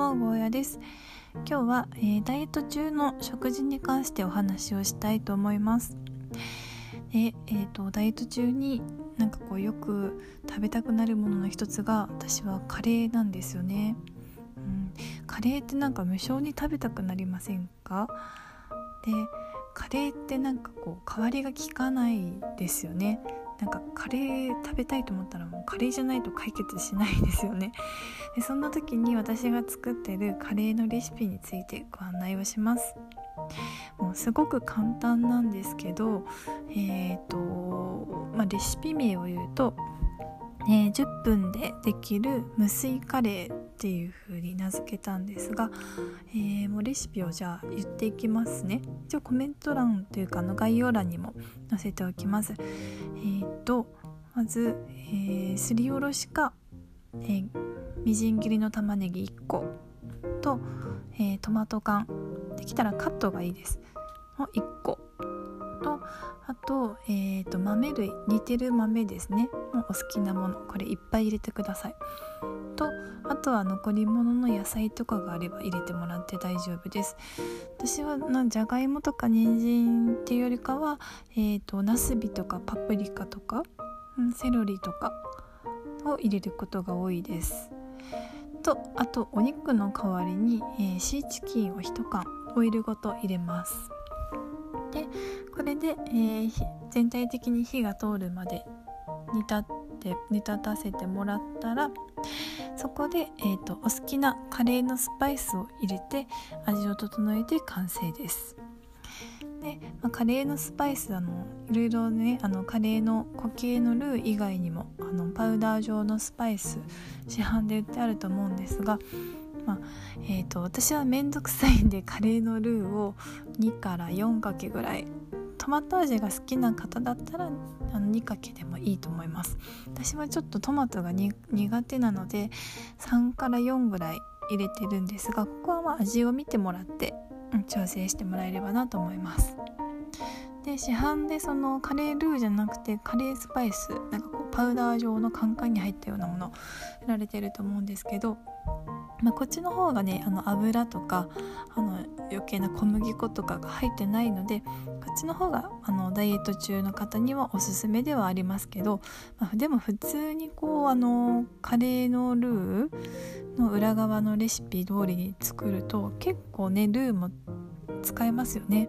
もゴーヤです。今日は、えー、ダイエット中の食事に関してお話をしたいと思います。で、えーと、ダイエット中になんかこうよく食べたくなるものの一つが私はカレーなんですよね、うん、カレーってなんか無性に食べたくなりませんか？でカレーってなんかこう代わりが効かないですよね。なんかカレー食べたいと思ったらもうカレーじゃないと解決しないですよね。でそんな時に私が作ってるカレーのレシピについてご案内をします。もうすごく簡単なんですけどえっ、ー、と、まあ、レシピ名を言うとえー、10分でできる無水カレーっていう風に名付けたんですが、えー、もうレシピをじゃあ言っていきますね。一応コメント欄というかの概要欄にも載せておきます。えー、とまず、えすりおろしか、えみじん切りの玉ねぎ1個と、えトマト缶。できたらカットがいいです。の1個とあと,、えーと、豆類煮てる豆ですね。お好きなものこれいっぱい入れてください。あとは残り物の野菜とかがあれば入れてもらって大丈夫です。私はなじゃがいもとか人参っていうよりかはえっ、ー、とナスビとかパプリカとか、うん、セロリとかを入れることが多いです。とあとお肉の代わりに、えー、シーチキンを1缶オイルごと入れます。でこれで、えー、全体的に火が通るまで煮立って煮立たせてもらったらそこで、えーと、お好きなカレーのスパイスを入れて味を整えて完成です。で、まあ、カレーのスパイスあのいろいろねあのカレーの固形のルー以外にもあのパウダー状のスパイス市販で売ってあると思うんですがまあえーと、私は面倒くさいんでカレーのルーを2から4かけぐらいトマト味が好きな方だったらあの2かけでもいいと思います。私はちょっとトマトが苦手なので3から4ぐらい入れてるんですがここはまあ味を見てもらって、調整してもらえればなと思います。で市販でそのカレールーじゃなくてカレースパイスなんかこうパウダー状のカンカンに入ったようなもの売られてると思うんですけどまあ、こっちの方がねあの油とかあの余計な小麦粉とかが入ってないのでこっちの方があのダイエット中の方にはおすすめではありますけど、まあ、でも普通にこうあのカレーのルーの裏側のレシピ通りに作ると結構ねルーも使えますよね。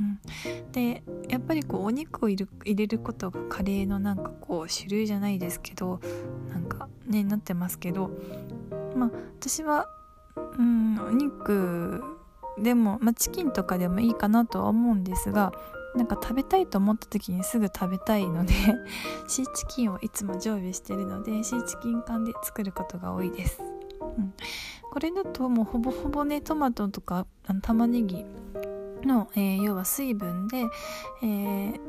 うん、でやっぱりこうお肉を入れることがカレーのなんかこう主流じゃないですけどなんかねなってますけどまあ私はうんお肉でも、まあ、チキンとかでもいいかなとは思うんですがなんか食べたいと思った時にすぐ食べたいので シーチキンをいつも常備してるのでシーチキン缶で作ることが多いです、うん、これだともうほぼほぼねトマトとかあの玉ねぎの、えー、要は水分で、えー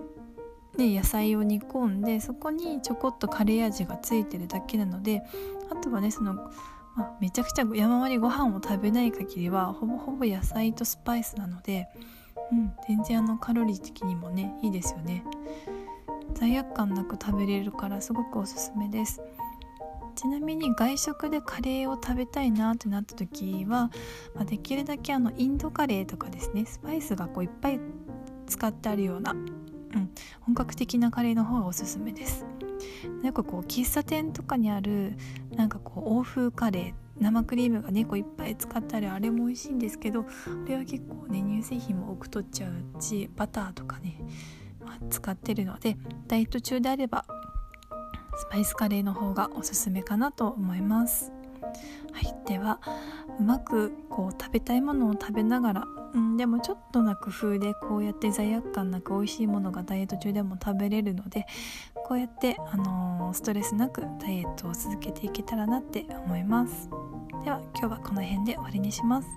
で野菜を煮込んでそこにちょこっとカレー味がついてるだけなのであとはねそのまあ、めちゃくちゃ山盛りご飯を食べない限りはほぼほぼ野菜とスパイスなので、うん、全然あのカロリー的にもねいいですよね。罪悪感なく食べれるからすごくおすすめです。ちなみに外食でカレーを食べたいなってなった時は、まあ、できるだけあのインドカレーとかですねスパイスがこういっぱい使ってあるような、うん、本格的なカレーの方がおすすめです。なんかこう喫茶店とかにあるなんかこう欧風カレー生クリームがねこういっぱい使ってあるあれも美味しいんですけどあれは結構ね乳製品も多く取っちゃうしバターとかね、まあ、使ってるのでダイエット中であればスパイスカレーの方がおすすめかなと思います。はい、ではうまくこう食べたいものを食べながら、うん、でもちょっとな工夫でこうやって罪悪感なく美味しいものがダイエット中でも食べれるのでこうやって、あのー、ストレスなくダイエットを続けていけたらなって思います。では今日はこの辺で終わりにします。